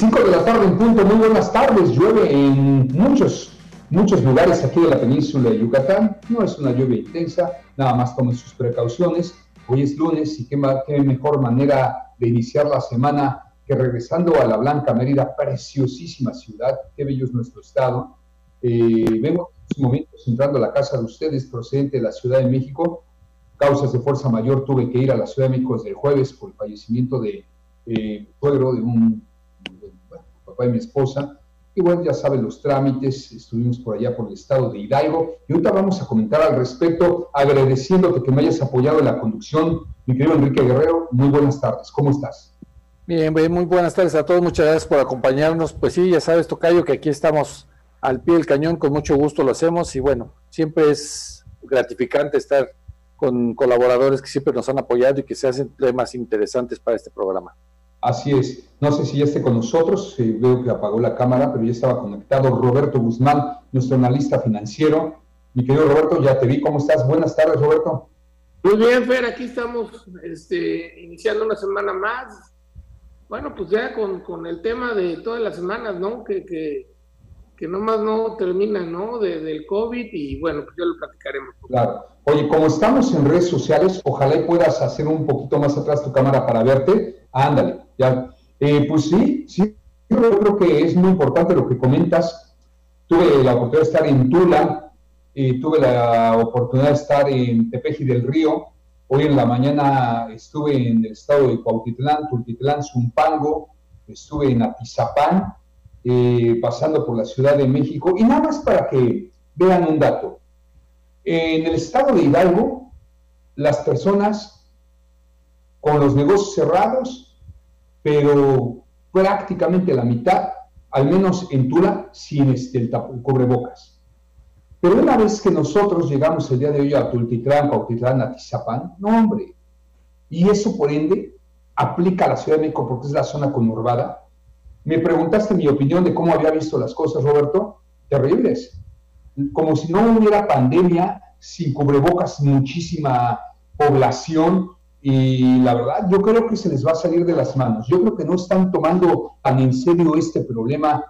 Cinco de la tarde en punto, muy buenas tardes. Llueve en muchos, muchos lugares aquí de la península de Yucatán. No es una lluvia intensa, nada más tomen sus precauciones. Hoy es lunes y qué, qué mejor manera de iniciar la semana que regresando a la Blanca Mérida, preciosísima ciudad. Qué bello es nuestro estado. Eh, vengo en estos momentos entrando a la casa de ustedes, procedente de la Ciudad de México. Causas de fuerza mayor, tuve que ir a la Ciudad de México desde el jueves por el fallecimiento de eh, suegro de un de mi esposa. Y bueno, ya saben los trámites, estuvimos por allá por el estado de Hidalgo y ahorita vamos a comentar al respecto, agradeciéndote que me hayas apoyado en la conducción. Mi querido Enrique Guerrero, muy buenas tardes, ¿cómo estás? Bien, bien, muy buenas tardes a todos, muchas gracias por acompañarnos. Pues sí, ya sabes, Tocayo, que aquí estamos al pie del cañón, con mucho gusto lo hacemos y bueno, siempre es gratificante estar con colaboradores que siempre nos han apoyado y que se hacen temas interesantes para este programa. Así es, no sé si ya esté con nosotros, eh, veo que apagó la cámara, pero ya estaba conectado Roberto Guzmán, nuestro analista financiero. Mi querido Roberto, ya te vi, ¿cómo estás? Buenas tardes, Roberto. Muy bien, Fer, aquí estamos este, iniciando una semana más. Bueno, pues ya con, con el tema de todas las semanas, ¿no? Que, que, que nomás no termina, ¿no? De- del COVID y bueno, pues ya lo platicaremos. Claro. Oye, como estamos en redes sociales, ojalá y puedas hacer un poquito más atrás tu cámara para verte. Ándale, ya. Eh, pues sí, sí, yo creo que es muy importante lo que comentas. Tuve la oportunidad de estar en Tula, eh, tuve la oportunidad de estar en Tepeji del Río. Hoy en la mañana estuve en el estado de Cuautitlán, Tultitlán, Zumpango, estuve en Atizapán, eh, pasando por la Ciudad de México. Y nada más para que vean un dato. En el estado de Hidalgo, las personas con los negocios cerrados, pero prácticamente la mitad, al menos en Tula, sin este, el tap- cubrebocas. Pero una vez que nosotros llegamos el día de hoy a Tultitlán, Cuautitlán, Atizapán, no hombre. Y eso por ende aplica a la Ciudad de México porque es la zona conurbada. Me preguntaste mi opinión de cómo había visto las cosas, Roberto. Terribles como si no hubiera pandemia, sin cubrebocas, muchísima población. Y la verdad, yo creo que se les va a salir de las manos. Yo creo que no están tomando tan en serio este problema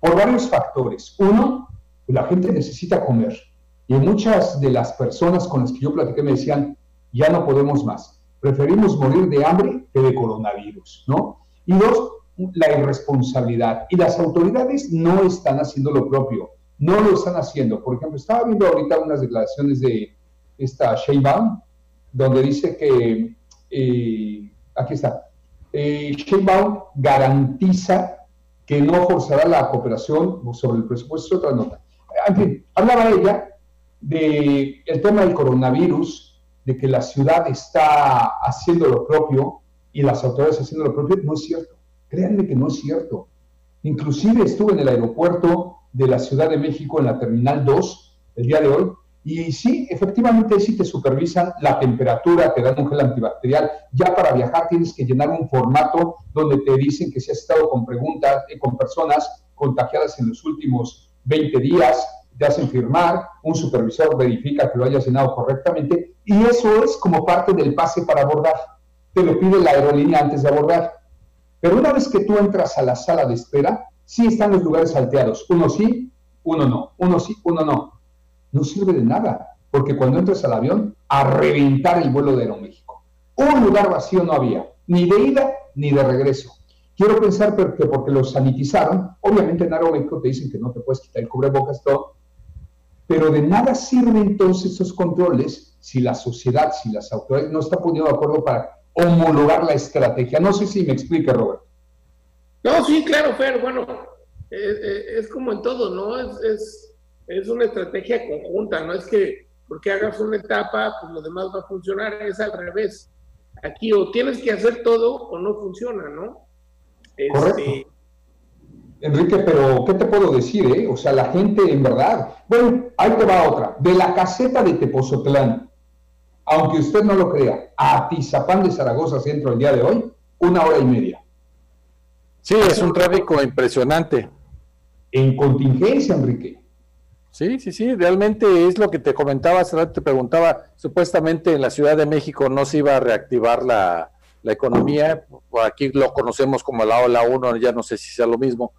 por varios factores. Uno, la gente necesita comer. Y muchas de las personas con las que yo platiqué me decían, ya no podemos más. Preferimos morir de hambre que de coronavirus, ¿no? Y dos, la irresponsabilidad. Y las autoridades no están haciendo lo propio no lo están haciendo. Por ejemplo, estaba viendo ahorita unas declaraciones de esta Sheinbaum, donde dice que, eh, aquí está, eh, Sheinbaum garantiza que no forzará la cooperación sobre el presupuesto, es otra nota. En fin, hablaba ella del el tema del coronavirus, de que la ciudad está haciendo lo propio y las autoridades haciendo lo propio, no es cierto. Créanme que no es cierto. Inclusive estuve en el aeropuerto de la Ciudad de México en la Terminal 2 el día de hoy. Y sí, efectivamente sí te supervisan la temperatura, te dan un gel antibacterial. Ya para viajar tienes que llenar un formato donde te dicen que si has estado con preguntas, eh, con personas contagiadas en los últimos 20 días, te hacen firmar, un supervisor verifica que lo hayas llenado correctamente y eso es como parte del pase para abordar. Te lo pide la aerolínea antes de abordar. Pero una vez que tú entras a la sala de espera, sí están los lugares salteados. Uno sí, uno no. Uno sí, uno no. No sirve de nada, porque cuando entras al avión, a reventar el vuelo de Aeroméxico. Un lugar vacío no había, ni de ida ni de regreso. Quiero pensar que porque los sanitizaron, obviamente en Aeroméxico te dicen que no te puedes quitar el cubrebocas, todo, pero de nada sirven entonces esos controles si la sociedad, si las autoridades no están poniendo de acuerdo para homologar la estrategia. No sé si me explique, Robert. No, sí, claro, Fer, bueno, es, es- es como en todo, ¿no? Es, es una estrategia conjunta, no es que porque hagas una etapa, pues lo demás va a funcionar, es al revés. Aquí o tienes que hacer todo o no funciona, ¿no? Este, Correcto. Enrique, pero ¿qué te puedo decir? Eh? O sea, la gente en verdad. Bueno, ahí te va otra. De la caseta de Tepozotlán, aunque usted no lo crea, a Tizapán de Zaragoza Centro el día de hoy, una hora y media. Sí, es un tráfico impresionante. En contingencia, Enrique. Sí, sí, sí, realmente es lo que te comentaba hace rato, te preguntaba, supuestamente en la Ciudad de México no se iba a reactivar la, la economía, aquí lo conocemos como la ola 1, ya no sé si sea lo mismo,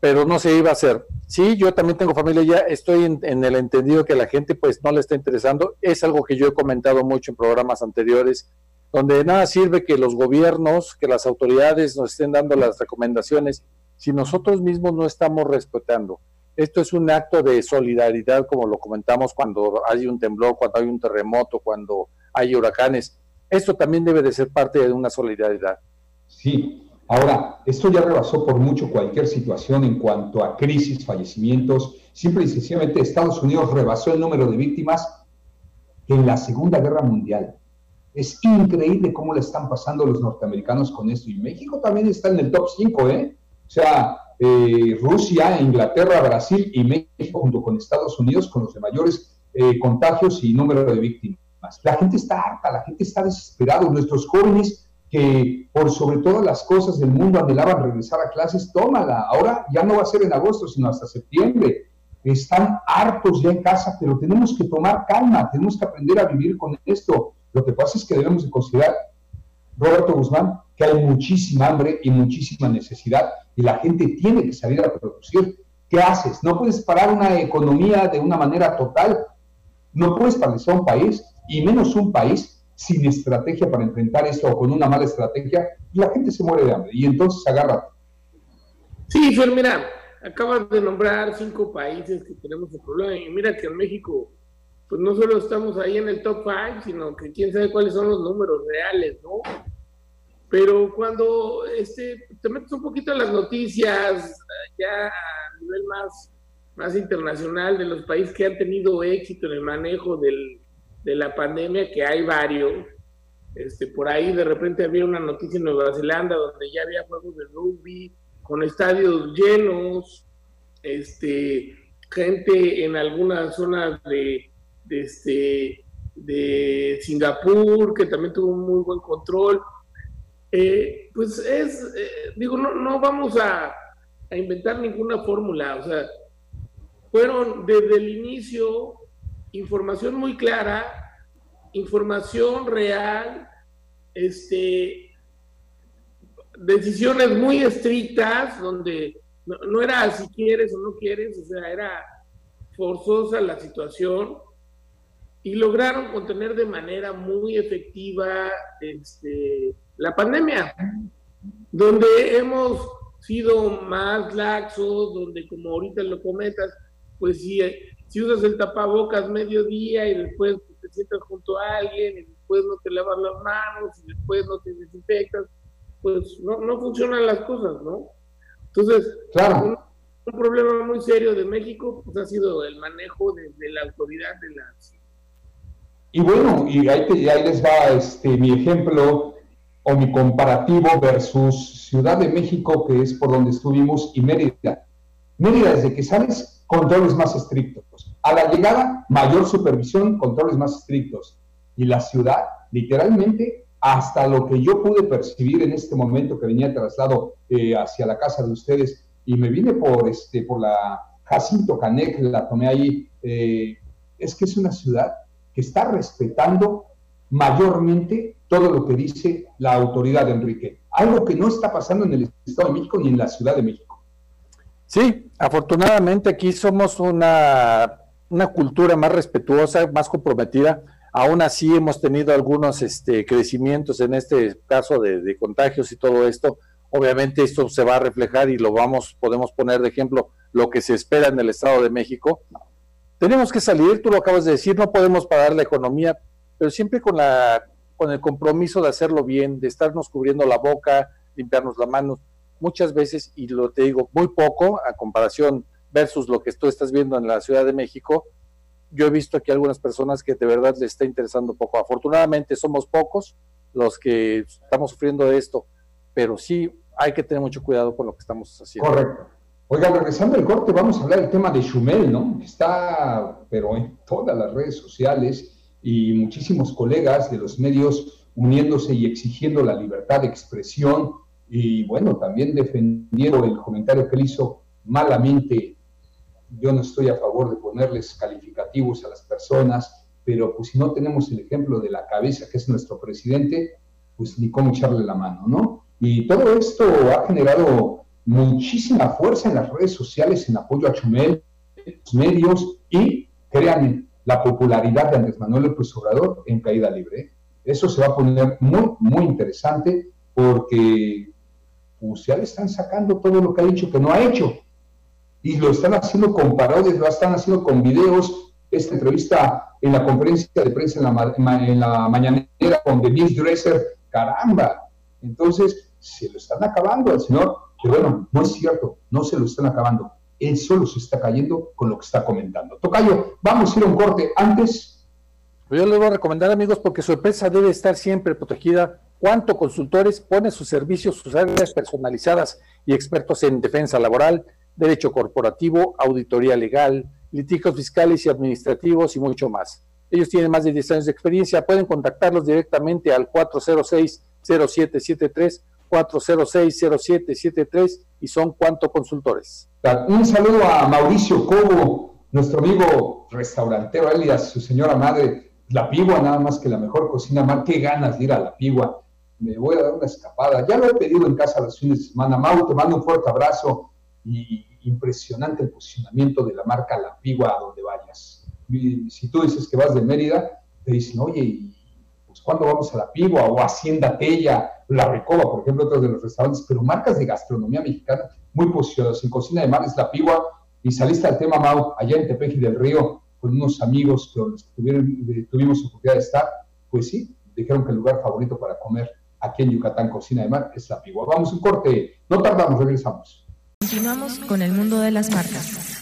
pero no se iba a hacer. Sí, yo también tengo familia ya, estoy en, el entendido que la gente pues no le está interesando, es algo que yo he comentado mucho en programas anteriores, donde nada sirve que los gobiernos, que las autoridades nos estén dando las recomendaciones, si nosotros mismos no estamos respetando. Esto es un acto de solidaridad, como lo comentamos cuando hay un temblor, cuando hay un terremoto, cuando hay huracanes. Esto también debe de ser parte de una solidaridad. Sí, Ahora, esto ya rebasó por mucho cualquier situación en cuanto a crisis, fallecimientos. Simple y sencillamente Estados Unidos rebasó el número de víctimas en la Segunda Guerra Mundial. Es increíble cómo le están pasando los norteamericanos con esto. Y México también está en el top 5, ¿eh? O sea, eh, Rusia, Inglaterra, Brasil y México junto con Estados Unidos con los de mayores eh, contagios y número de víctimas. La gente está harta, la gente está desesperada. Nuestros jóvenes que por sobre todas las cosas del mundo anhelaban regresar a clases, tómala. Ahora ya no va a ser en agosto, sino hasta septiembre. Están hartos ya en casa, pero tenemos que tomar calma, tenemos que aprender a vivir con esto. Lo que pasa es que debemos de considerar, Roberto Guzmán, que hay muchísima hambre y muchísima necesidad y la gente tiene que salir a producir. ¿Qué haces? No puedes parar una economía de una manera total, no puedes paralizar un país y menos un país sin estrategia para enfrentar esto o con una mala estrategia, la gente se muere de hambre y entonces agarra. Sí, Fer, mira, acabas de nombrar cinco países que tenemos el problema y mira que en México, pues no solo estamos ahí en el top five, sino que quién sabe cuáles son los números reales, ¿no? Pero cuando este, te metes un poquito en las noticias, ya a nivel más, más internacional, de los países que han tenido éxito en el manejo del, de la pandemia, que hay varios. Este, por ahí de repente había una noticia en Nueva Zelanda donde ya había juegos de rugby con estadios llenos, este, gente en algunas zonas de, de, este, de Singapur que también tuvo un muy buen control. Eh, pues es, eh, digo, no, no vamos a, a inventar ninguna fórmula, o sea, fueron desde el inicio información muy clara, información real, este, decisiones muy estrictas, donde no, era si quieres o no quieres, o sea, era forzosa la situación, y lograron contener de manera muy efectiva este, la pandemia, donde hemos sido más laxos, donde como ahorita lo comentas, pues sí, si usas el tapabocas medio día y después te sientas junto a alguien y después no te lavas las manos y después no te desinfectas, pues no, no funcionan las cosas, ¿no? Entonces, claro. un, problema muy serio de México pues ha sido el manejo de, la autoridad de las... Y bueno, y ahí, ahí les va este, mi ejemplo mi comparativo versus Ciudad de México, que es por donde estuvimos, y Mérida. Mérida, desde que sales controles más estrictos. A la llegada, mayor supervisión, controles más estrictos. Y la ciudad, literalmente, hasta lo que yo pude percibir en este momento que venía traslado eh, hacia la casa de ustedes y me vine por, este, por la Jacinto Canec, la tomé ahí, eh, es que es una ciudad que está respetando mayormente todo lo que dice la autoridad de Enrique. Algo que no está pasando en el Estado de México ni en la Ciudad de México. Sí, afortunadamente aquí somos una, una cultura más respetuosa, más comprometida. Aún así hemos tenido algunos este, crecimientos en este caso de, contagios y todo esto. Obviamente esto se va a reflejar y lo vamos, podemos poner de ejemplo lo que se espera en el Estado de México. Tenemos que salir, tú lo acabas de decir, no podemos parar la economía, pero siempre con la con el compromiso de hacerlo bien, de estarnos cubriendo la boca, limpiarnos las manos muchas veces, y lo te digo, muy poco a comparación versus lo que tú estás viendo en la Ciudad de México, yo he visto aquí algunas personas que de verdad les está interesando poco. Afortunadamente somos pocos los que estamos sufriendo esto, pero sí hay que tener mucho cuidado con lo que estamos haciendo. Correcto. Oiga, regresando al corte, vamos a hablar del tema de Chumel, ¿no? Está, pero en todas las redes sociales y muchísimos colegas de los medios uniéndose y exigiendo la libertad de expresión y, bueno, también defendiendo el comentario que él hizo malamente. Yo no estoy a favor de ponerles calificativos a las personas, pero pues si no tenemos el ejemplo de la cabeza que es nuestro presidente, pues ni cómo echarle la mano, ¿no? Y todo esto ha generado muchísima fuerza en las redes sociales en apoyo a Chumel, los medios y, créanme, la popularidad de Andrés Manuel López Obrador en caída libre. Eso se va a poner muy, muy interesante porque pues, ya le están sacando todo lo que ha dicho que no ha hecho. Y lo están haciendo con parodias, lo están haciendo con videos. Esta entrevista en la conferencia de prensa en la, en mañanera con Denise Dresser, caramba. Entonces, se lo están acabando al señor. Pero bueno, no es cierto, no se lo están acabando él solo se está cayendo con lo que está comentando. Tocayo, vamos a ir a un corte. Antes. Yo les voy a recomendar, amigos, porque su empresa debe estar siempre protegida. ¿Cuánto Consultores pone sus servicios, sus áreas personalizadas y expertos en defensa laboral, derecho corporativo, auditoría legal, litigios fiscales y administrativos y mucho más. Ellos tienen más de 10 años de experiencia. Pueden contactarlos directamente al 406-0773 406-0773 y son cuánto consultores. Un saludo a Mauricio Cobo, nuestro amigo restaurantero, alias su señora madre, La Pigua, nada más que la mejor cocina mar. Qué ganas de ir a La Pigua. Me voy a dar una escapada. Ya lo he pedido en casa los fines de semana. Mau, te mando un fuerte abrazo y impresionante el posicionamiento de la marca La Pigua a donde vayas. si tú dices que vas de Mérida, te dicen, oye, pues ¿cuándo vamos a La Pigua o Hacienda Tella? La Recoba, por ejemplo, otros de los restaurantes, pero marcas de gastronomía mexicana muy posicionadas. En Cocina de Mar es La Pigua y saliste al tema, Mau, allá en Tepeji del Río, con unos amigos que tuvieron, tuvimos oportunidad de estar, pues sí, dijeron que el lugar favorito para comer aquí en Yucatán, Cocina de Mar, es La Pigua. Vamos un corte, no tardamos, regresamos. Continuamos con el mundo de las marcas.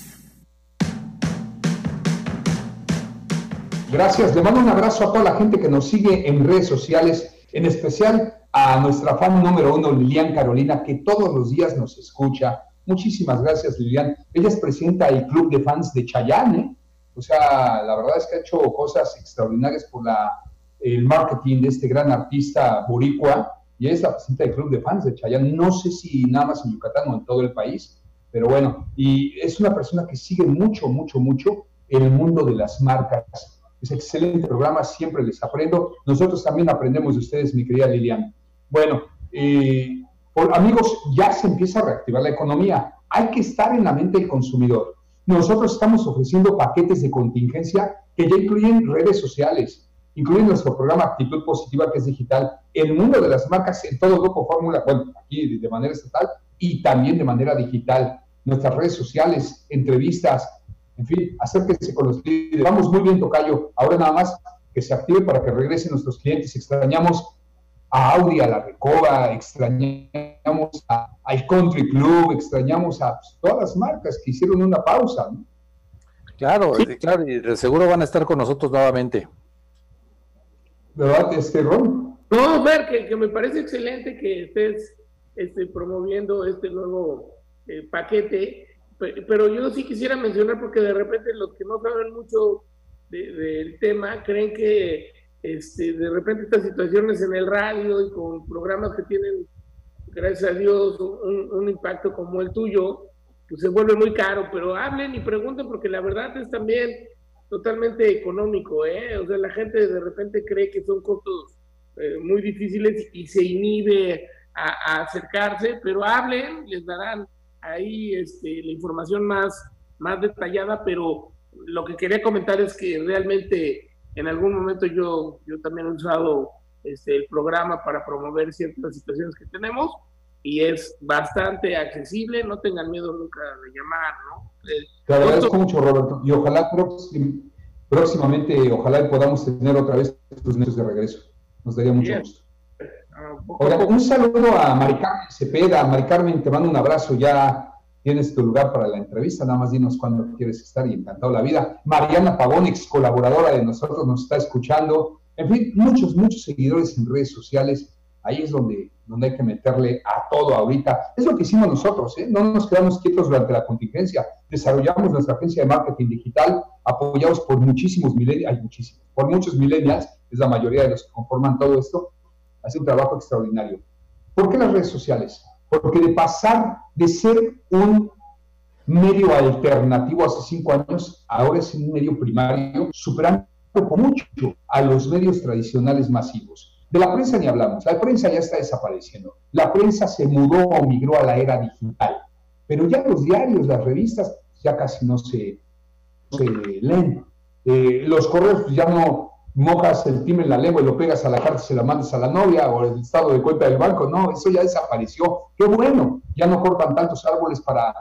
Gracias, le mando un abrazo a toda la gente que nos sigue en redes sociales, en especial a nuestra fan número uno, Lilian Carolina, que todos los días nos escucha. Muchísimas gracias, Lilian. Ella es presidenta del Club de Fans de Chayanne. O sea, la verdad es que ha hecho cosas extraordinarias por la, el marketing de este gran artista boricua. Y es la presidenta del Club de Fans de Chayanne. No sé si nada más en Yucatán o en todo el país, pero bueno. Y es una persona que sigue mucho, mucho, mucho el mundo de las marcas. Es excelente programa, siempre les aprendo. Nosotros también aprendemos de ustedes, mi querida Lilian. Bueno, eh, amigos, ya se empieza a reactivar la economía. Hay que estar en la mente del consumidor. Nosotros estamos ofreciendo paquetes de contingencia que ya incluyen redes sociales, incluyen nuestro programa Actitud Positiva, que es digital, el mundo de las marcas en todo Grupo Fórmula, bueno, aquí de manera estatal y también de manera digital. Nuestras redes sociales, entrevistas, en fin, acérquense con los líderes. Vamos muy bien, Tocayo. Ahora nada más que se active para que regresen nuestros clientes. Extrañamos a Audi, a la Recoba, extrañamos a, al Country Club, extrañamos a pues, todas las marcas que hicieron una pausa. Claro, claro, y de seguro van a estar con nosotros nuevamente. ¿Verdad, este Ron? No, ver, que, me parece excelente que estés este, promoviendo este nuevo eh, paquete, pero yo sí quisiera mencionar porque de repente los que no saben mucho del tema creen que este, de repente estas situaciones en el radio y con programas que tienen, gracias a Dios, un, impacto como el tuyo, pues se vuelve muy caro, pero hablen y pregunten porque la verdad es también totalmente económico, ¿eh? O sea, la gente de repente cree que son costos eh, muy difíciles y se inhibe a, acercarse, pero hablen, les darán ahí este, la información más, más detallada, pero lo que quería comentar es que realmente en algún momento yo, yo también he usado este, el programa para promover ciertas situaciones que tenemos y es bastante accesible, no tengan miedo nunca de llamar, ¿no? Eh, Te agradezco mucho, Roberto, y ojalá próximamente, ojalá podamos tener otra vez tus medios de regreso. Nos daría mucho gusto. Un saludo a Mari Carmen Cepeda. Mari Carmen, te mando un abrazo ya tienes tu lugar para la entrevista, nada más dinos cuándo quieres estar y encantado la vida. Mariana Pavón, ex colaboradora de nosotros, nos está escuchando. En fin, muchos, muchos seguidores en redes sociales ahí es donde, donde hay que meterle a todo ahorita. Es lo que hicimos nosotros, ¿eh? no nos quedamos quietos durante la contingencia. Desarrollamos nuestra agencia de marketing digital, apoyados por muchísimos millennials, hay muchísimos, por muchos millennials, es la mayoría de los que conforman todo esto, hace un trabajo extraordinario. ¿Por qué las redes sociales? Porque de pasar de ser un medio alternativo hace cinco años, ahora es un medio primario, superando por mucho a los medios tradicionales masivos. De la prensa ni hablamos, la prensa ya está desapareciendo. La prensa se mudó o migró a la era digital, pero ya los diarios, las revistas, ya casi no se, leen. Eh, los correos pues, ya no mojas el timbre en la lengua y lo pegas a la carta y se la mandas a la novia o el estado de cuenta del banco. No, eso ya desapareció. Qué bueno, ya no cortan tantos árboles para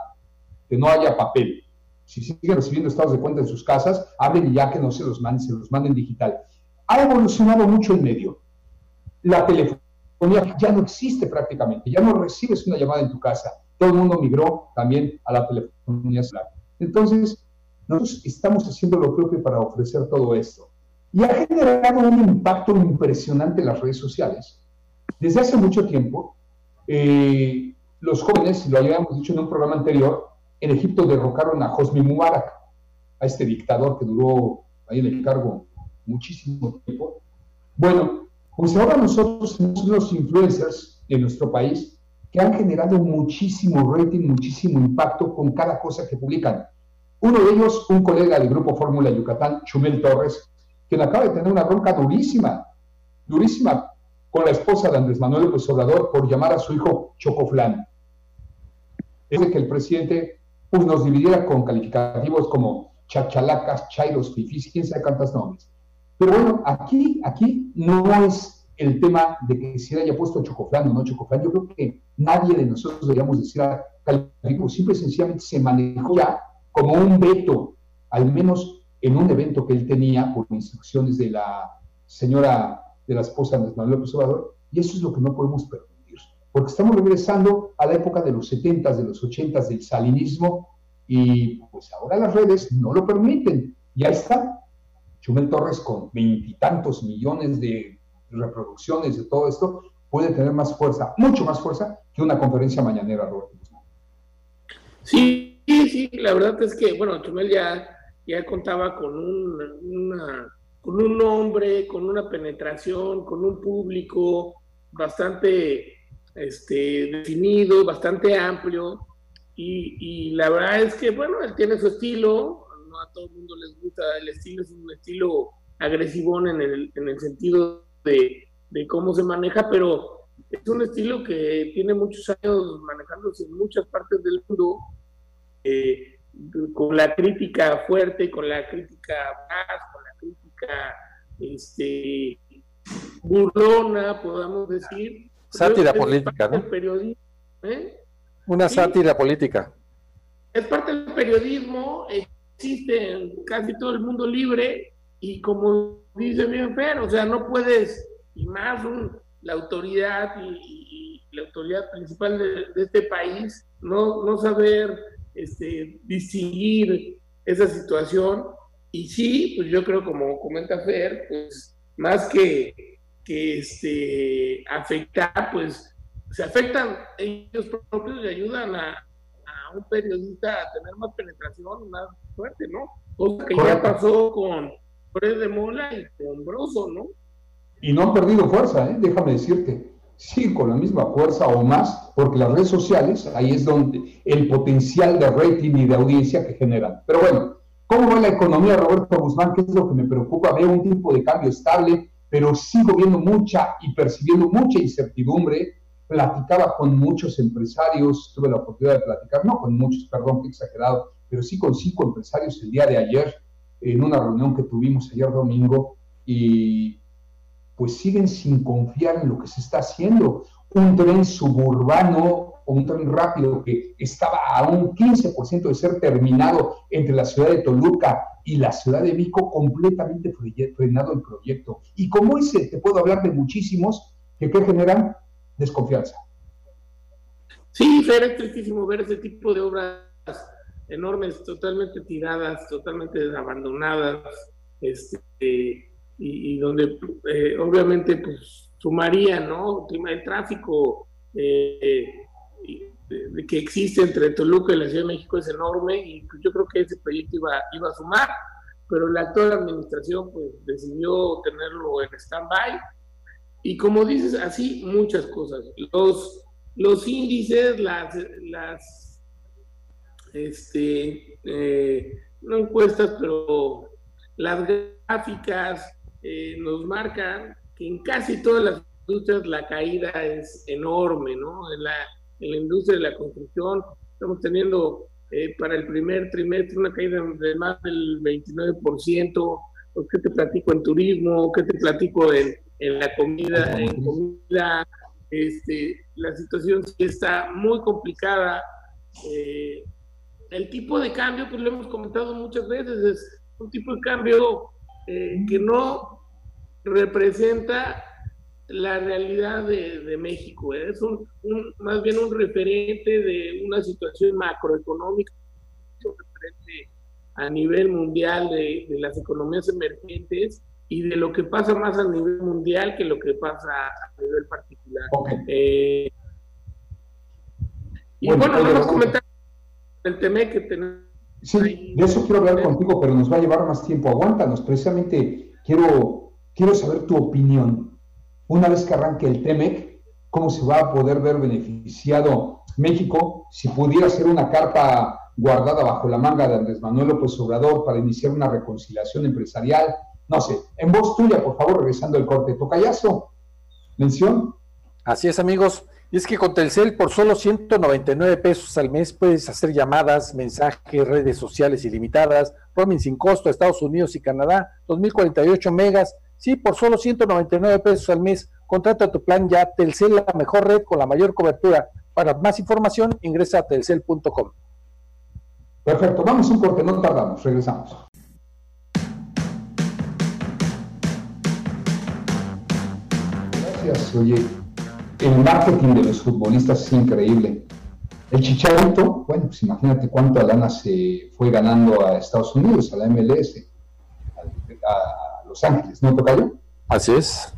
que no haya papel. Si siguen recibiendo estados de cuenta en sus casas, hablen ya que no se los manden, se los manden digital. Ha evolucionado mucho el medio la telefonía ya no existe prácticamente, ya no recibes una llamada en tu casa. Todo el mundo migró también a la telefonía celular. Entonces, nosotros estamos haciendo lo propio para ofrecer todo esto. Y ha generado un impacto impresionante en las redes sociales. Desde hace mucho tiempo, eh, los jóvenes, lo habíamos dicho en un programa anterior, en Egipto derrocaron a Hosni Mubarak, a este dictador que duró ahí en el cargo muchísimo tiempo. Bueno, pues ahora nosotros tenemos unos influencers en nuestro país que han generado muchísimo rating, muchísimo impacto con cada cosa que publican. Uno de ellos, un colega del Grupo Fórmula Yucatán, Chumel Torres, quien acaba de tener una bronca durísima, durísima con la esposa de Andrés Manuel López Obrador por llamar a su hijo Chocoflán. Es de que el presidente pues, nos dividiera con calificativos como chachalacas, chairos, fifis, quién sabe cuántos nombres. Pero bueno, aquí, aquí no es el tema de que se haya puesto Chocoflán o no Chocoflán. Yo creo que nadie de nosotros deberíamos decir calificativo. Simple y sencillamente se manejó ya como un veto, al menos en un evento que él tenía por instrucciones de la señora, de la esposa de Manuel López Obrador, y eso es lo que no podemos permitir, porque estamos regresando a la época de los 70 de los 80 del salinismo, y pues ahora las redes no lo permiten. Ya está, Chumel Torres con veintitantos millones de reproducciones de todo esto puede tener más fuerza, mucho más fuerza que una conferencia mañanera, Roberto Sí, sí, la verdad es que, bueno, Chumel ya, ya contaba con un, con un nombre, con una penetración, con un público bastante este, definido, bastante amplio, y, y la verdad es que, bueno, él tiene su estilo, no a todo el mundo les gusta el estilo, es un estilo agresivón en el, en el sentido de, de cómo se maneja, pero es un estilo que tiene muchos años manejándose en muchas partes del mundo, eh, con la crítica fuerte, con la crítica más, con la crítica este, burlona, podamos decir. Sátira política, ¿no? Periodismo, ¿eh? Una sátira política. Es parte del periodismo, existe en casi todo el mundo libre y como dice bien Fer, o sea, no puedes, y más la autoridad y, la autoridad principal de, este país, no, no saber este, distinguir esa situación. Y sí, pues yo creo, como comenta Fer, pues más que, que este, afectar, pues se afectan ellos propios y ayudan a, a un periodista a tener más penetración, más fuerte, ¿no? Cosa que ya pasó con Fred de Mola y con Broso, ¿no? Y no han perdido fuerza, ¿eh? déjame decirte. Sí, con la misma fuerza o más, porque las redes sociales, ahí es donde el potencial de rating y de audiencia que generan. Pero bueno, ¿cómo va la economía, Roberto Guzmán? ¿Qué es lo que me preocupa? Veo un tipo de cambio estable, pero sigo viendo mucha y percibiendo mucha incertidumbre. Platicaba con muchos empresarios, tuve la oportunidad de platicar, no con muchos, perdón, que exagerado, pero sí con cinco empresarios el día de ayer en una reunión que tuvimos ayer domingo y pues siguen sin confiar en lo que se está haciendo. Un tren suburbano o un tren rápido que estaba a un 15% de ser terminado entre la ciudad de Toluca y la ciudad de Vico, completamente frenado el proyecto. Y como ese, te puedo hablar de muchísimos que, generan desconfianza. Sí, es tristísimo ver ese tipo de obras enormes, totalmente tiradas, totalmente abandonadas, este, y, donde eh, obviamente pues sumaría, ¿no? El tráfico eh, que existe entre Toluca y la Ciudad de México es enorme y pues, yo creo que ese proyecto iba, iba a sumar, pero la actual administración pues decidió tenerlo en stand-by y como dices, así muchas cosas. Los, los índices, las, las este, eh, no encuestas, pero las gráficas eh, nos marcan que en casi todas las industrias la caída es enorme, ¿no? En la, en la industria de la construcción estamos teniendo eh, para el primer trimestre una caída de más del 29%. ¿Qué te platico en turismo? ¿Qué te platico en, en la comida? En comida, este, la situación sí está muy complicada. Eh, el tipo de cambio, pues lo hemos comentado muchas veces, es un tipo de cambio eh, que no representa la realidad de, México. ¿eh? Es un, más bien un referente de una situación macroeconómica, un referente a nivel mundial de, las economías emergentes y de lo que pasa más a nivel mundial que lo que pasa a nivel particular. Eh, y bueno, vamos a comentar el tema que tenemos. Sí, de eso quiero hablar contigo, pero nos va a llevar más tiempo. Aguántanos, precisamente quiero, quiero saber tu opinión. Una vez que arranque el TEMEC, ¿cómo se va a poder ver beneficiado México si pudiera ser una carpa guardada bajo la manga de Andrés Manuel López Obrador para iniciar una reconciliación empresarial? No sé, en voz tuya, por favor, regresando el corte. Tocayazo, mención. Así es, amigos. Y es que con Telcel por solo 199 pesos al mes puedes hacer llamadas, mensajes, redes sociales ilimitadas, roaming sin costo a Estados Unidos y Canadá, 2048 megas, sí, por solo 199 pesos al mes. Contrata tu plan ya, Telcel, la mejor red con la mayor cobertura. Para más información, ingresa a telcel.com. Perfecto, vamos un corte, no tardamos, regresamos. Gracias, oye el marketing de los futbolistas es increíble. El Chicharito, bueno, pues imagínate cuánta lana se fue ganando a Estados Unidos, a la MLS, a, Los Ángeles, ¿no, Tocayo? Así es.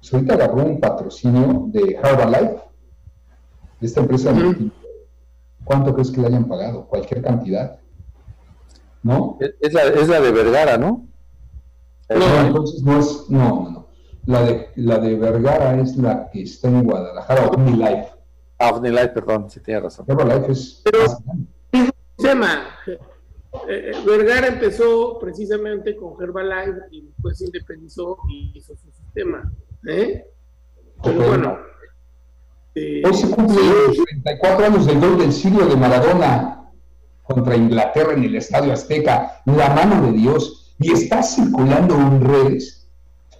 Pues ahorita agarró un patrocinio de Herbalife, de esta empresa. ¿Cuánto crees que le hayan pagado? Cualquier cantidad. ¿No? Es la, es la de Vergara, ¿no? No, entonces no es, no. La de, la de Vergara es la que está en Guadalajara, OmniLife. Ah, OmniLife, perdón, si tiene razón. Herbalife es... Pero, tema, eh, eh, Vergara empezó precisamente con Herbalife y después se independizó y hizo su sistema. ¿eh? Pero bueno. Eh, Hoy se cumplen los 34 años del gol del siglo de Maradona contra Inglaterra en el Estadio Azteca, la mano de Dios, y está circulando en redes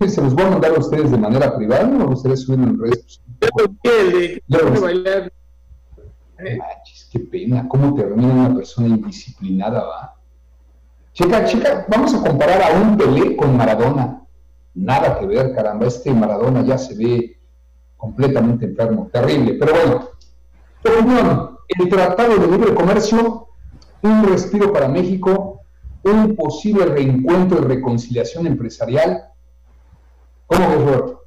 se los voy a mandar a ustedes de manera privada, no me gustaría subirlo en redes. bailar. ¿Eh? qué pena, cómo termina una persona indisciplinada, va. Chica, chica, vamos a comparar a un Pelé con Maradona. Nada que ver, caramba, este Maradona ya se ve completamente enfermo, terrible. Pero bueno, opinión, el Tratado de Libre Comercio, un respiro para México, un posible reencuentro y reconciliación empresarial, ¿Cómo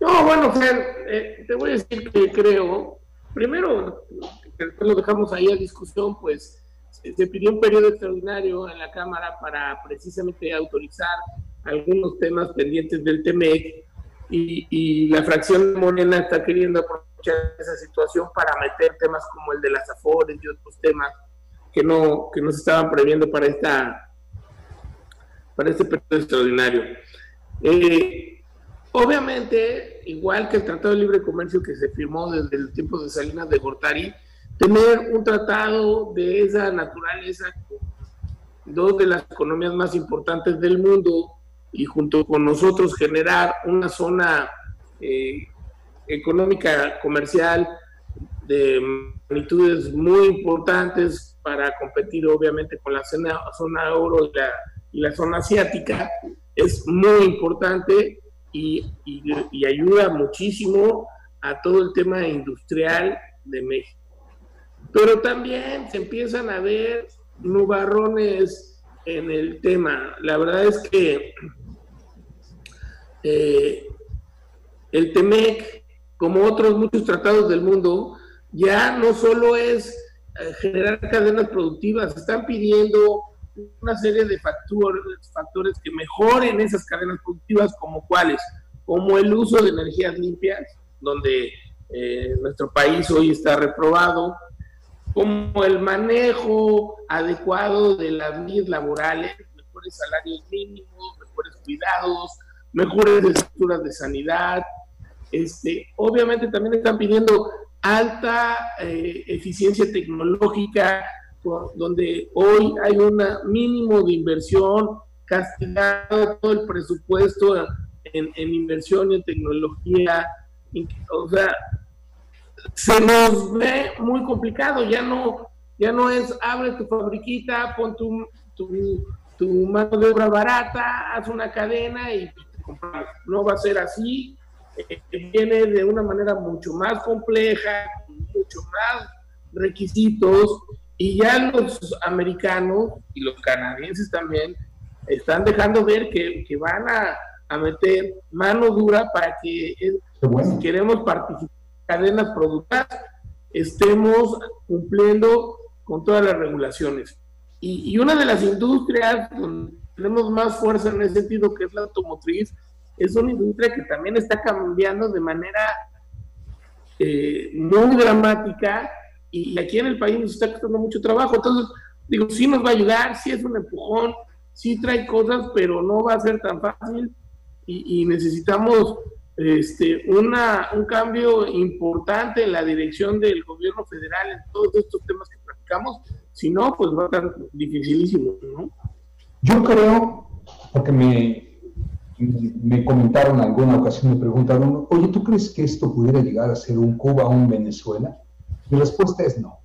No, bueno, Fer, eh, te voy a decir que creo, primero, después lo dejamos ahí a discusión, pues se pidió un periodo extraordinario en la Cámara para precisamente autorizar algunos temas pendientes del TEMEC y, y la fracción Morena está queriendo aprovechar esa situación para meter temas como el de las AFORES y otros temas que no, que no se estaban previendo para esta para este periodo extraordinario. Eh, obviamente, igual que el Tratado de Libre Comercio que se firmó desde el tiempo de Salinas de Gortari, tener un tratado de esa naturaleza dos de las economías más importantes del mundo y junto con nosotros generar una zona eh, económica comercial de magnitudes muy importantes para competir obviamente con la zona, zona euro y la, y la zona asiática, es muy importante y, ayuda muchísimo a todo el tema industrial de México. Pero también se empiezan a ver nubarrones en el tema. La verdad es que eh, el TEMEC, como otros muchos tratados del mundo, ya no solo es eh, generar cadenas productivas, están pidiendo una serie de factores, factores que mejoren esas cadenas productivas, como cuáles, como el uso de energías limpias, donde eh, nuestro país hoy está reprobado, como el manejo adecuado de las vías laborales, mejores salarios mínimos, mejores cuidados, mejores estructuras de sanidad. Este, obviamente también están pidiendo alta eh, eficiencia tecnológica, donde hoy hay un mínimo de inversión, castigado todo el presupuesto en, en inversión y en tecnología. O sea, se nos ve muy complicado, ya no, ya no es abre tu fabriquita, pon tu, tu, mano de obra barata, haz una cadena y. No va a ser así, eh, viene de una manera mucho más compleja, mucho más requisitos, y ya los americanos y los canadienses también están dejando ver que, van a, meter mano dura para que eh, si queremos participar cadenas productivas estemos cumpliendo con todas las regulaciones. Y, una de las industrias donde tenemos más fuerza en ese sentido, que es la automotriz, es una industria que también está cambiando de manera eh, muy dramática y aquí en el país nos está costando mucho trabajo. Entonces, digo, sí nos va a ayudar, sí es un empujón, sí trae cosas, pero no va a ser tan fácil y, necesitamos este, una, un cambio importante en la dirección del gobierno federal en todos estos temas que platicamos, si no, pues va a estar dificilísimo, ¿no? Yo creo, porque me, me comentaron en alguna ocasión, me preguntaron, oye, ¿tú crees que esto pudiera llegar a ser un Cuba o un Venezuela? Mi respuesta es no.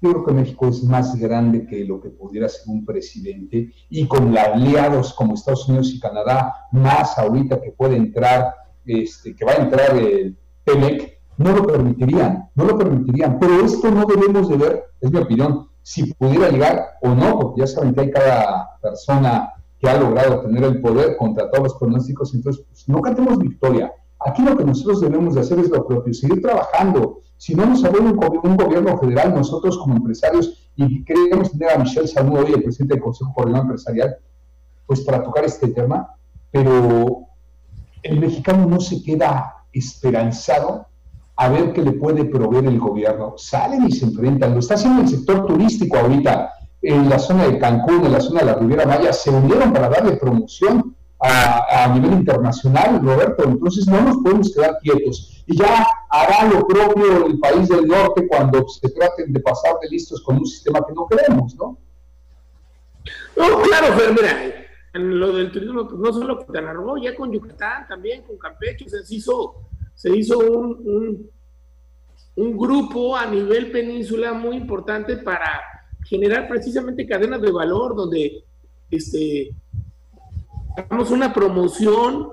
Yo creo que México es más grande que lo que pudiera ser un presidente y con aliados como Estados Unidos y Canadá, más ahorita que puede entrar este, que va a entrar el TEMEC, no lo permitirían, no lo permitirían. Pero esto no debemos de ver, es mi opinión, si pudiera llegar o no, porque ya saben que hay cada persona que ha logrado tener el poder contra todos los pronósticos, entonces pues, no cantemos victoria. Aquí lo que nosotros debemos de hacer es lo propio, seguir trabajando. Si no nos abre un, un, gobierno federal, nosotros como empresarios, y queremos tener a Michelle Salud hoy, el presidente del Consejo Coordinador Empresarial, pues para tocar este tema, pero el mexicano no se queda esperanzado a ver qué le puede proveer el gobierno. Salen y se enfrentan. Lo está haciendo el sector turístico ahorita. En la zona de Cancún, en la zona de la Riviera Maya, se unieron para darle promoción a, nivel internacional, Roberto. Entonces no nos podemos quedar quietos. Y ya hará lo propio el país del norte cuando se traten de pasar de listos con un sistema que no queremos, ¿no? No, claro, pero mira, en lo del turismo, pues no solo Quintana Roo, ya con Yucatán también, con Campeche, se hizo, se hizo un, un, grupo a nivel península muy importante para generar precisamente cadenas de valor donde este hagamos una promoción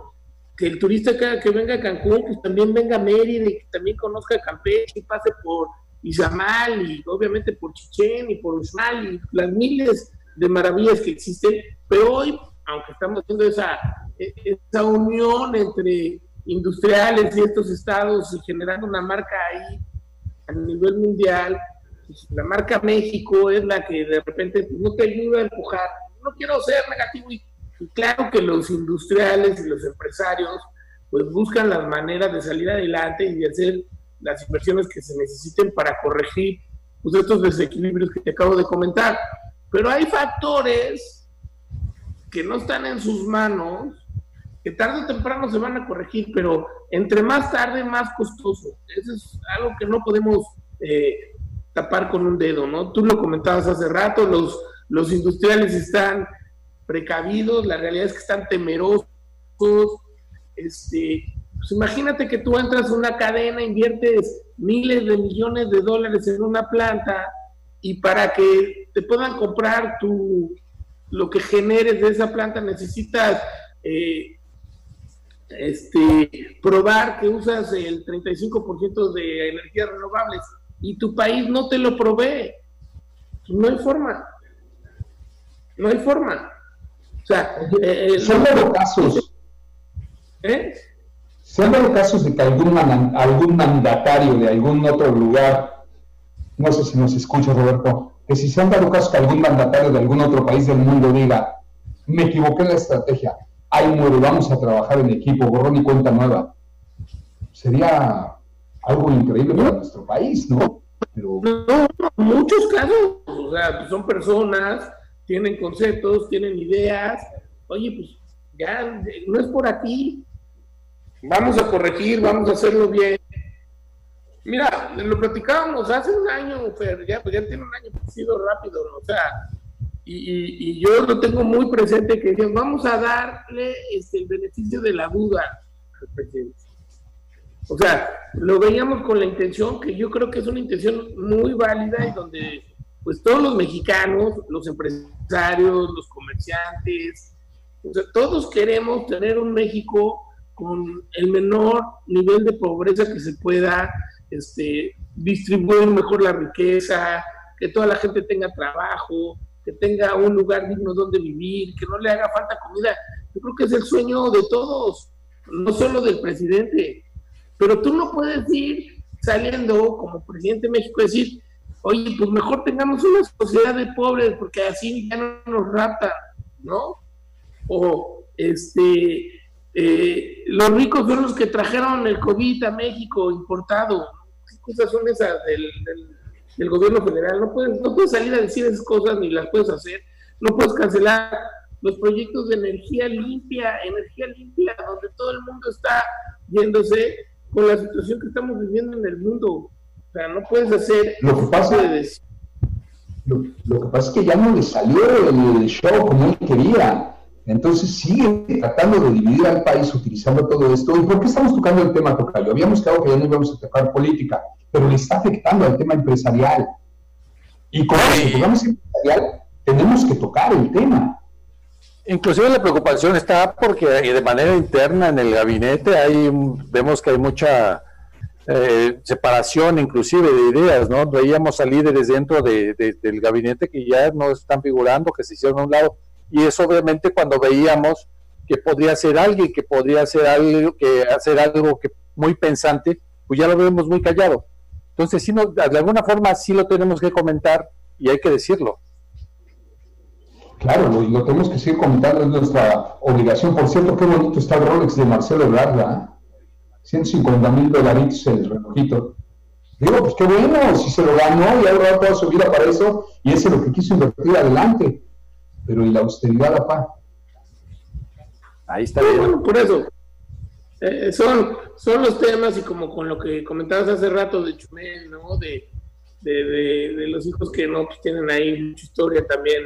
que el turista que, que venga a Cancún pues también venga a Mérida y que también conozca Campeche y pase por Izamal y obviamente por Chichén y por Usmal y las miles de maravillas que existen, pero hoy aunque estamos haciendo esa, esa unión entre industriales y estos estados y generando una marca ahí a nivel mundial, pues, la marca México es la que de repente pues, no te ayuda a empujar. No quiero ser negativo y, claro que los industriales y los empresarios pues buscan las maneras de salir adelante y de hacer las inversiones que se necesiten para corregir pues, estos desequilibrios que te acabo de comentar. Pero hay factores que no están en sus manos, que tarde o temprano se van a corregir, pero entre más tarde, más costoso. Eso es algo que no podemos eh, tapar con un dedo, ¿no? Tú lo comentabas hace rato, los, los industriales están precavidos, la realidad es que están temerosos. Este, pues imagínate que tú entras en una cadena, inviertes miles de millones de dólares en una planta y para que te puedan comprar tu, lo que generes de esa planta necesitas eh, este, probar que usas el 35% de energías renovables y tu país no te lo provee. No hay forma. No hay forma. Sea, eh, se han dado casos. ¿Eh? Se han dado casos de que algún, algún mandatario de algún otro lugar, no sé si nos escucha Roberto, que si se han dado casos que algún mandatario de algún otro país del mundo diga, me equivoqué en la estrategia, ahí muere, vamos a trabajar en equipo, borrón y cuenta nueva. Sería algo increíble para nuestro país, ¿no? Pero... No, muchos casos, o sea, son personas, tienen conceptos, tienen ideas, oye, pues ya no es por aquí, vamos a corregir, vamos a hacerlo bien. Mira, lo platicábamos hace un año, pero ya, pues ya tiene un año, ha sido rápido, o sea, y, yo lo tengo muy presente que vamos a darle este, el beneficio de la duda al presidente. O sea, lo veíamos con la intención, que yo creo que es una intención muy válida y donde pues todos los mexicanos, los empresarios, los comerciantes, todos queremos tener un México con el menor nivel de pobreza que se pueda, este, distribuir mejor la riqueza, que toda la gente tenga trabajo, que tenga un lugar digno donde vivir, que no le haga falta comida. Yo creo que es el sueño de todos, no solo del presidente. Pero tú no puedes ir saliendo como presidente de México y decir, oye, pues mejor tengamos una sociedad de pobres porque así ya no nos raptan, ¿no? O este, eh, los ricos son los que trajeron el COVID a México importado. ¿Qué cosas son esas del, del, gobierno federal? No puedes, no puedes salir a decir esas cosas ni las puedes hacer. No puedes cancelar los proyectos de energía limpia, energía limpia, donde todo el mundo está yéndose con la situación que estamos viviendo en el mundo. O sea, no puedes hacer... Lo que pasa, lo, que pasa es que ya no le salió el show como él quería. Entonces sigue tratando de dividir al país utilizando todo esto. ¿Y por qué estamos tocando el tema Tocayo? Habíamos quedado que ya no íbamos a tocar política, pero le está afectando al tema empresarial. Y como el tocamos empresarial, tenemos que tocar el tema. Inclusive la preocupación está porque de manera interna en el gabinete hay vemos que hay mucha eh, separación inclusive de ideas, ¿no? Veíamos a líderes dentro de, del gabinete que ya no están figurando, que se hicieron a un lado, y eso obviamente cuando veíamos que podría ser alguien que podría hacer algo que hacer algo que muy pensante, pues ya lo vemos muy callado. Entonces, sí, no, de alguna forma sí lo tenemos que comentar y hay que decirlo. Claro, lo, tenemos que seguir comentando, es nuestra obligación. Por cierto, qué bonito está el Rolex de Marcelo Ebrard, 150 mil dolaritos el relojito. Digo, pues qué bueno, si se lo ganó y ha durado toda su vida para eso, y ese es lo que quiso invertir adelante. Pero ¿y la austeridad, papá? Ahí está bien. por eso. Eh, son, son los temas, y como con lo que comentabas hace rato de Chumel, ¿no? De, de, los hijos que no pues, tienen ahí mucha historia también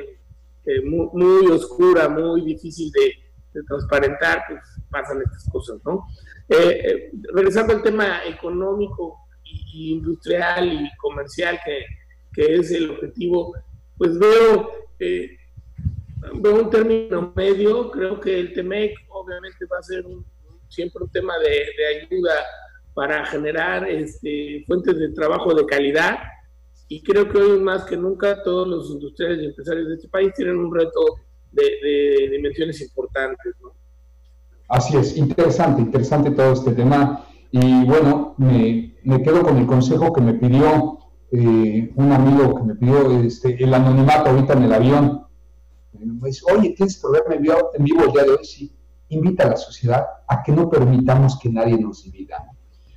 eh, muy, oscura, muy difícil de, transparentar, pues pasan estas cosas, ¿no? Eh, eh, regresando al tema económico y, industrial y comercial, que, que, es el objetivo, pues veo, veo un término medio, creo que el TEMEC obviamente va a ser siempre un tema de, de ayuda para generar este, fuentes de trabajo de calidad, y creo que hoy más que nunca todos los industriales y empresarios de este país tienen un reto de, dimensiones importantes. Así es, interesante, interesante todo este tema. Y bueno, me, quedo con el consejo que me pidió eh, un amigo que me pidió este, el anonimato ahorita en el avión. Me dice, oye, ¿tienes programa en vivo el día de hoy? Sí. Invita a la sociedad a que no permitamos que nadie nos divida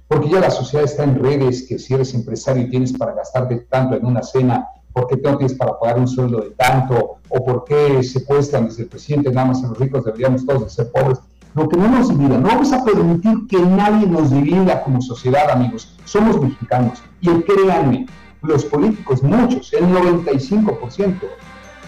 porque ya la sociedad está en redes, que si eres empresario y tienes para gastarte tanto en una cena, ¿por qué no tienes para pagar un sueldo de tanto? ¿O por qué se cuestan desde el presidente nada más en los ricos deberíamos todos de ser pobres? Lo que no nos divida, no vamos a permitir que nadie nos divida como sociedad, amigos. Somos mexicanos y créanme, los políticos, muchos, el 95%,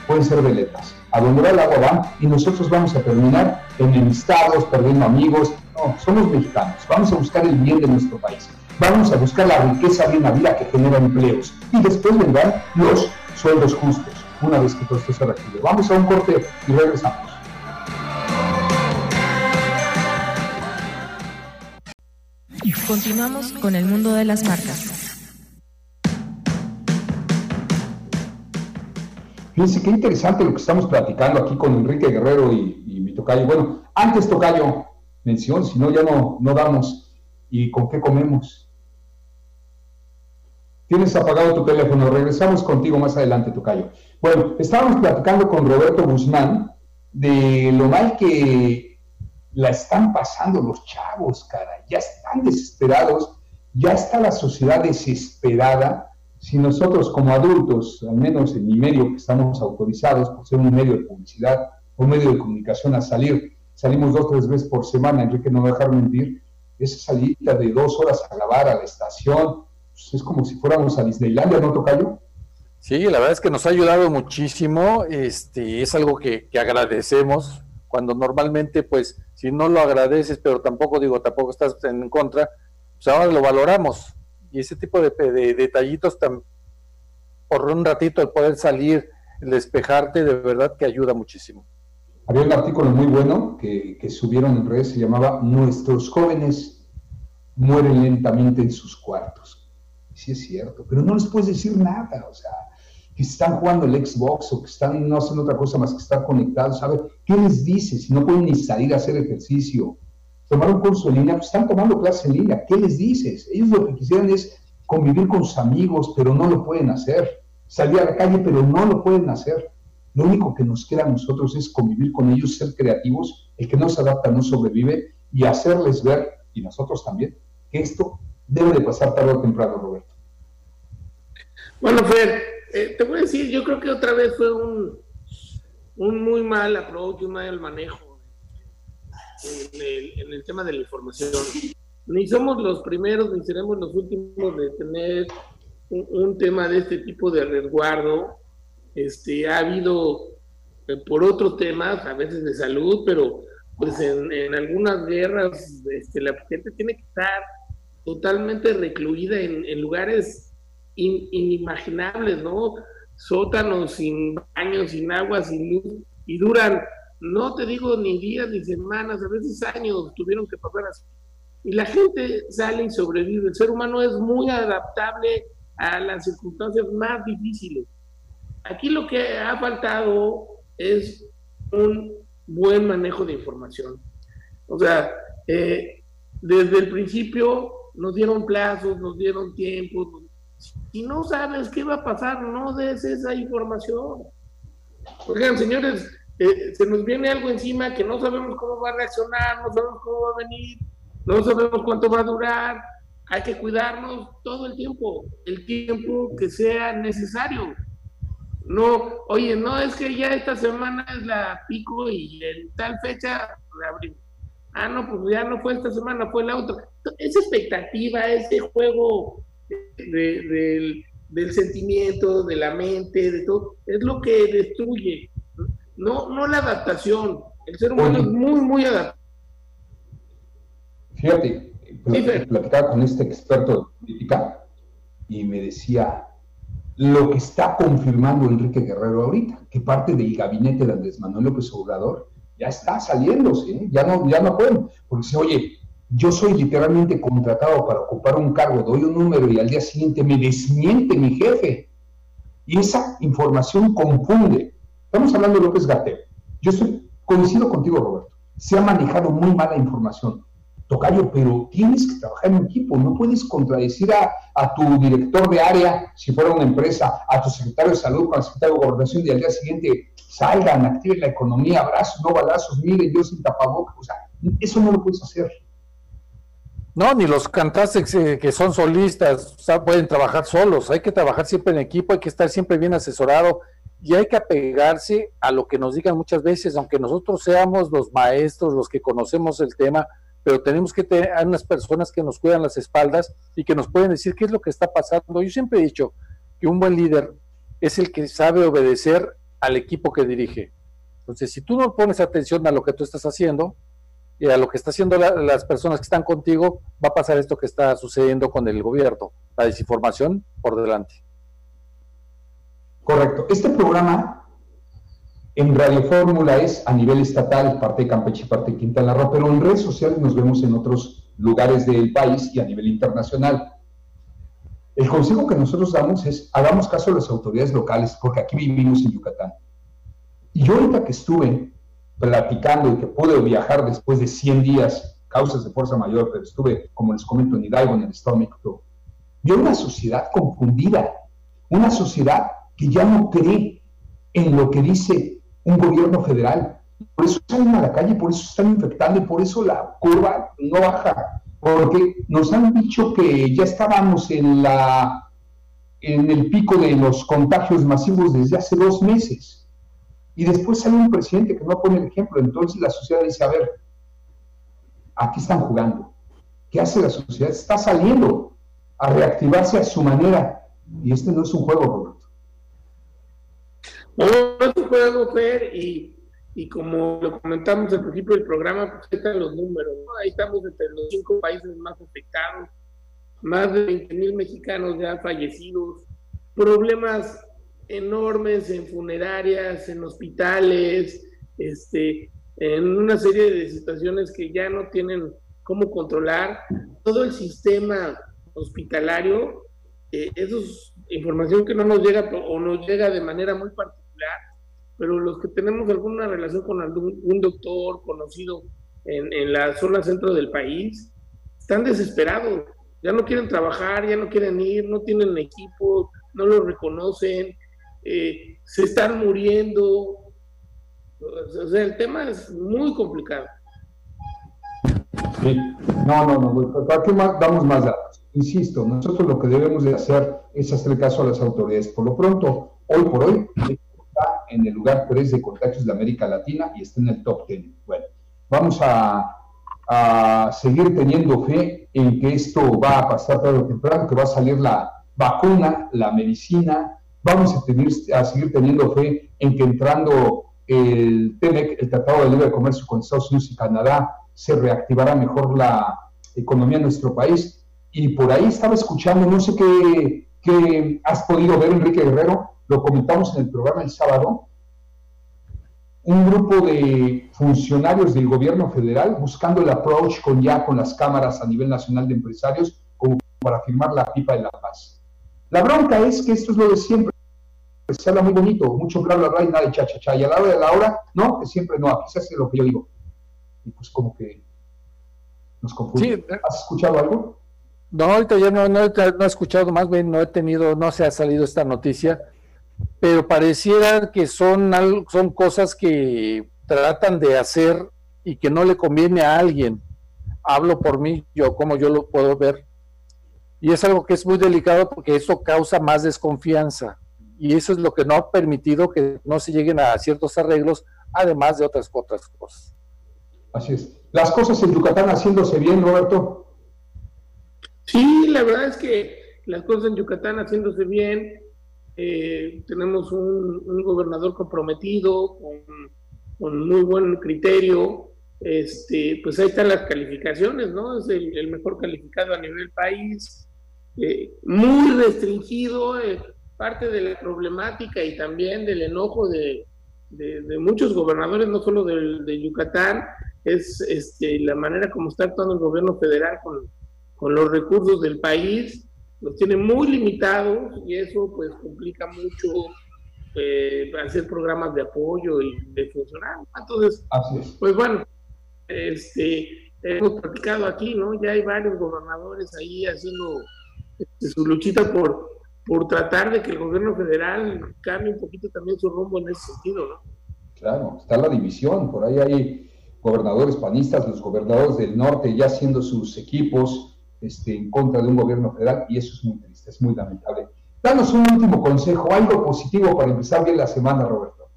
pueden ser veletas. A donde va el agua van y nosotros vamos a terminar enemistados, perdiendo amigos, no, somos mexicanos. Vamos a buscar el bien de nuestro país. Vamos a buscar la riqueza bien vida que genera empleos. Y después vendrán los sueldos justos, una vez que todo esto se reactive. Vamos a un corte y regresamos. Continuamos con el mundo de las marcas. Fíjense qué interesante lo que estamos platicando aquí con Enrique Guerrero y, mi tocayo. Bueno, antes tocayo, mención, si no ya no, no damos. ¿Y con qué comemos? Tienes apagado tu teléfono, regresamos contigo más adelante, Tocayo. Bueno, estábamos platicando con Roberto Guzmán de lo mal que la están pasando los chavos, cara. Ya están desesperados, ya está la sociedad desesperada. Si nosotros como adultos, al menos en mi medio que estamos autorizados por ser un medio de publicidad, un medio de comunicación a salir, salimos dos o tres veces por semana, Enrique no me dejar mentir, esa salida de dos horas a grabar a la estación, pues es como si fuéramos a Disneylandia, ¿no, Tocayo? Sí, la verdad es que nos ha ayudado muchísimo, este, es algo que, que, agradecemos, cuando normalmente, pues, si no lo agradeces, pero tampoco digo, tampoco estás en contra, pues ahora lo valoramos. Y ese tipo de, de detallitos, tan, por un ratito, el poder salir, el despejarte, de verdad que ayuda muchísimo. Había un artículo muy bueno que, subieron en redes, se llamaba Nuestros jóvenes mueren lentamente en sus cuartos. Sí es cierto, pero no les puedes decir nada, o sea, que están jugando el Xbox o que están no haciendo otra cosa más que estar conectados, ¿sabes? ¿Qué les dices si no pueden ni salir a hacer ejercicio? Tomar un curso en línea, pues están tomando clase en línea, ¿qué les dices? Ellos lo que quisieran es convivir con sus amigos, pero no lo pueden hacer. Salir a la calle, pero no lo pueden hacer. Lo único que nos queda a nosotros es convivir con ellos, ser creativos. El que no se adapta no sobrevive y hacerles ver, y nosotros también, que esto debe de pasar tarde o temprano, Roberto. Bueno, Fer, eh, te voy a decir, yo creo que otra vez fue un, un muy mal approach, un mal manejo en el, en el tema de la información. Ni somos los primeros, ni seremos los últimos de tener un, un tema de este tipo de resguardo. Este, ha habido eh, por otros temas, a veces de salud, pero pues en, en algunas guerras este, la gente tiene que estar totalmente recluida en, en lugares in, inimaginables, ¿no? Sótanos sin baño, sin agua, sin luz, y duran, no te digo ni días ni semanas, a veces años tuvieron que pasar así. Y la gente sale y sobrevive. El ser humano es muy adaptable a las circunstancias más difíciles. Aquí lo que ha faltado es un buen manejo de información. O sea, eh, desde el principio nos dieron plazos, nos dieron tiempos. Si no sabes qué va a pasar, no des esa información. Oigan, señores, eh, se nos viene algo encima que no sabemos cómo va a reaccionar, no sabemos cómo va a venir, no sabemos cuánto va a durar. Hay que cuidarnos todo el tiempo, el tiempo que sea necesario. No, oye, no es que ya esta semana es la pico y en tal fecha reabrimos. Ah, no, pues ya no fue esta semana, fue la otra. Esa expectativa, ese juego de, de, del, del, sentimiento, de la mente, de todo, es lo que destruye. No, no la adaptación. El ser humano oye, es muy, muy adaptable. Fíjate, sí, platicaba con este experto de política y me decía, lo que está confirmando Enrique Guerrero ahorita, que parte del gabinete de Andrés Manuel López Obrador ya está saliéndose, ¿eh? ya, no, ya no pueden, porque dice, oye, yo soy literalmente contratado para ocupar un cargo, doy un número y al día siguiente me desmiente mi jefe. Y esa información confunde. Estamos hablando de López Gatel. Yo estoy coincido contigo, Roberto. Se ha manejado muy mala información. Tocayo, pero tienes que trabajar en equipo, no puedes contradecir a, a, tu director de área, si fuera una empresa, a tu secretario de salud, con el secretario de gobernación, y al día siguiente salgan, activen la economía, abrazos, no balazos, miren, yo sin tapabocas, o sea, eso no lo puedes hacer. No, ni los cantantes que son solistas pueden trabajar solos, hay que trabajar siempre en equipo, hay que estar siempre bien asesorado y hay que apegarse a lo que nos digan muchas veces, aunque nosotros seamos los maestros, los que conocemos el tema, pero tenemos que tener a unas personas que nos cuidan las espaldas y que nos pueden decir qué es lo que está pasando. Yo siempre he dicho que un buen líder es el que sabe obedecer al equipo que dirige. Entonces, si tú no pones atención a lo que tú estás haciendo y a lo que están haciendo la, las personas que están contigo, va a pasar esto que está sucediendo con el gobierno, la desinformación por delante. Correcto. Este programa en Radio Fórmula es a nivel estatal, parte de Campeche parte de Quintana Roo, pero en redes sociales nos vemos en otros lugares del país y a nivel internacional. El consejo que nosotros damos es, hagamos caso a las autoridades locales, porque aquí vivimos en Yucatán. Y yo ahorita que estuve platicando y que pude viajar después de 100 días, causas de fuerza mayor, pero estuve, como les comento, en Hidalgo, en el Estado de México, vi una sociedad confundida, una sociedad que ya no cree en lo que dice un gobierno federal. Por eso salen a la calle, por eso están infectando y por eso la curva no baja porque nos han dicho que ya estábamos en, la, en el pico de los contagios masivos desde hace dos meses. Y después sale un presidente que no pone el ejemplo. Entonces la sociedad dice, a ver, aquí están jugando. ¿Qué hace la sociedad? Está saliendo a reactivarse a su manera. Y este no es un juego, Roberto. No, no es un juego, Fer, y y como lo comentamos al principio del programa, pues ahí están los números, ahí estamos entre los cinco países más afectados, más de 20 mil mexicanos ya fallecidos, problemas enormes en funerarias, en hospitales, este, en una serie de situaciones que ya no tienen cómo controlar. Todo el sistema hospitalario, eh, eso es información que no nos llega o nos llega de manera muy particular pero los que tenemos alguna relación con algún un doctor conocido en, la zona centro del país, están desesperados, ya no quieren trabajar, ya no quieren ir, no tienen equipo, no lo reconocen, eh, se están muriendo. O sea, el tema es muy complicado. Sí. No, no, no, ¿para qué damos más datos? Insisto, nosotros lo que debemos de hacer es hacer caso a las autoridades. Por lo pronto, hoy por hoy, en el lugar 3 de contagios de América Latina y está en el top 10. Bueno, vamos a, seguir teniendo fe en que esto va a pasar tarde o temprano, que va a salir la vacuna, la medicina. Vamos a, tener, a seguir teniendo fe en que entrando el TEMEC, el Tratado de Libre Comercio con Estados Unidos y Canadá, se reactivará mejor la economía en nuestro país. Y por ahí estaba escuchando, no sé qué, qué has podido ver, Enrique Guerrero, lo comentamos en el programa el sábado, un grupo de funcionarios del gobierno federal buscando el approach con ya con las cámaras a nivel nacional de empresarios como para firmar la pipa de la paz. La bronca es que esto es lo de siempre. Se habla muy bonito, mucho bla bla bla y nada de cha cha cha. Y a la hora de la hora, no, que siempre no, aquí se hace lo que yo digo. Y pues como que nos confunde. ¿Has escuchado algo? No, ahorita ya no, no, no he escuchado, más bien no he tenido, no se ha salido esta noticia pero pareciera que son, son cosas que tratan de hacer y que no le conviene a alguien. Hablo por mí, yo como yo lo puedo ver. Y es algo que es muy delicado porque eso causa más desconfianza. Y eso es lo que no ha permitido que no se lleguen a ciertos arreglos, además de otras, otras cosas. Así es. Las cosas en Yucatán haciéndose bien, Roberto. Sí, la verdad es que las cosas en Yucatán haciéndose bien, eh, tenemos un, gobernador comprometido, con, muy buen criterio, este, pues ahí están las calificaciones, ¿no? Es el, mejor calificado a nivel país, eh, muy restringido, eh, parte de la problemática y también del enojo de, muchos gobernadores, no solo de Yucatán, es este, la manera como está actuando el gobierno federal con, con los recursos del país los tiene muy limitados y eso pues complica mucho eh, hacer programas de apoyo y de funcionar. Entonces, pues bueno, este, hemos platicado aquí, ¿no? Ya hay varios gobernadores ahí haciendo este, su luchita por, por tratar de que el gobierno federal cambie un poquito también su rumbo en ese sentido, ¿no? Claro, está la división, por ahí hay gobernadores panistas, los gobernadores del norte ya haciendo sus equipos, este, en contra de un gobierno federal y eso es muy triste, es muy lamentable. Danos un último consejo, algo positivo para empezar bien la semana, Roberto.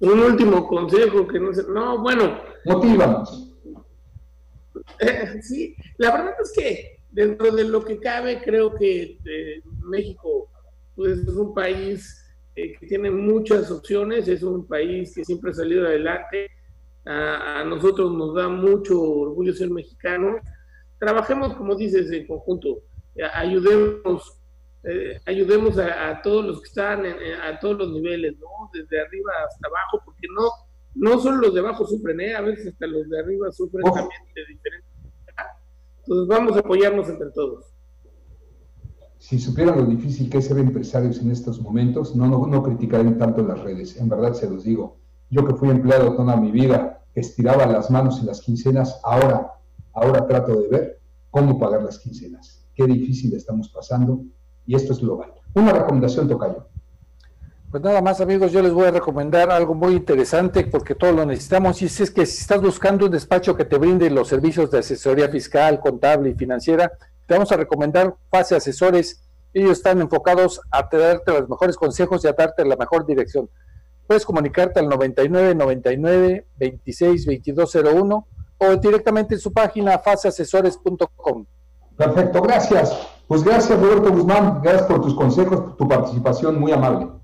Un último consejo que no sé, no, bueno. Motívanos. sí, la verdad es que dentro de lo que cabe, creo que eh, México pues, es un país eh, que tiene muchas opciones, es un país que siempre ha salido adelante. a nosotros nos da mucho orgullo ser mexicanos trabajemos, como dices, en conjunto, ayudemos, eh, ayudemos a, todos los que están a todos los niveles, ¿no? Desde arriba hasta abajo, porque no, no solo los de abajo sufren, ¿eh? A veces hasta los de arriba sufren también de diferentes Entonces vamos a apoyarnos entre todos. si supieran lo difícil que es ser empresarios en estos momentos, no, no, no criticarían tanto las redes. En verdad se los digo. Yo que fui empleado toda mi vida, que estiraba las manos en las quincenas, ahora, ahora trato de ver cómo pagar las quincenas. Qué difícil estamos pasando y esto es global. Una recomendación, Tocayo. Pues nada más amigos, yo les voy a recomendar algo muy interesante porque todos lo necesitamos y es que si estás buscando un despacho que te brinde los servicios de asesoría fiscal, contable y financiera, te vamos a recomendar Fase Asesores. Ellos están enfocados a darte los mejores consejos y a darte la mejor dirección. Puedes comunicarte al 99 99 26 2201 o directamente en su página faseasesores.com. Perfecto, gracias. Pues gracias Roberto Guzmán, gracias por tus consejos, tu participación muy amable.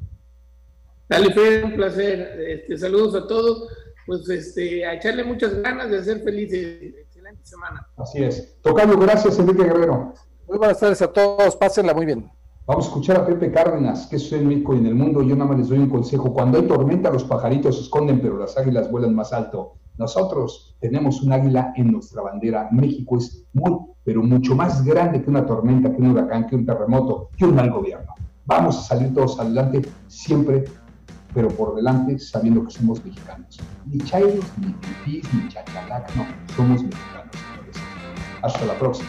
Dale, Fede, un placer. Este, saludos a todos. Pues este, a echarle muchas ganas de ser felices. Excelente semana. Así es. Tocayo, gracias, Enrique Guerrero. Muy buenas tardes a todos. Pásenla muy bien. Vamos a escuchar a Pepe Cárdenas, que es en México y en el mundo. Yo nada más les doy un consejo. Cuando hay tormenta, los pajaritos se esconden, pero las águilas vuelan más alto. Nosotros tenemos un águila en nuestra bandera. México es muy, pero mucho más grande que una tormenta, que un huracán, que un terremoto, que un mal gobierno. Vamos a salir todos adelante siempre pero por delante sabiendo que somos mexicanos. Ni chairos, ni pipis, ni chachalac, no, somos mexicanos, señores. Hasta la próxima.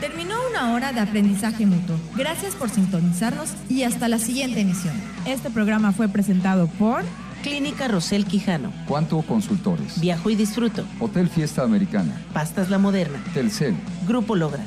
Terminó una hora de aprendizaje mutuo. Gracias por sintonizarnos y hasta la siguiente emisión. Este programa fue presentado por Clínica Rosel Quijano. Cuanto Consultores. Viajo y disfruto. Hotel Fiesta Americana. Pastas La Moderna. Telcel. Grupo Logra.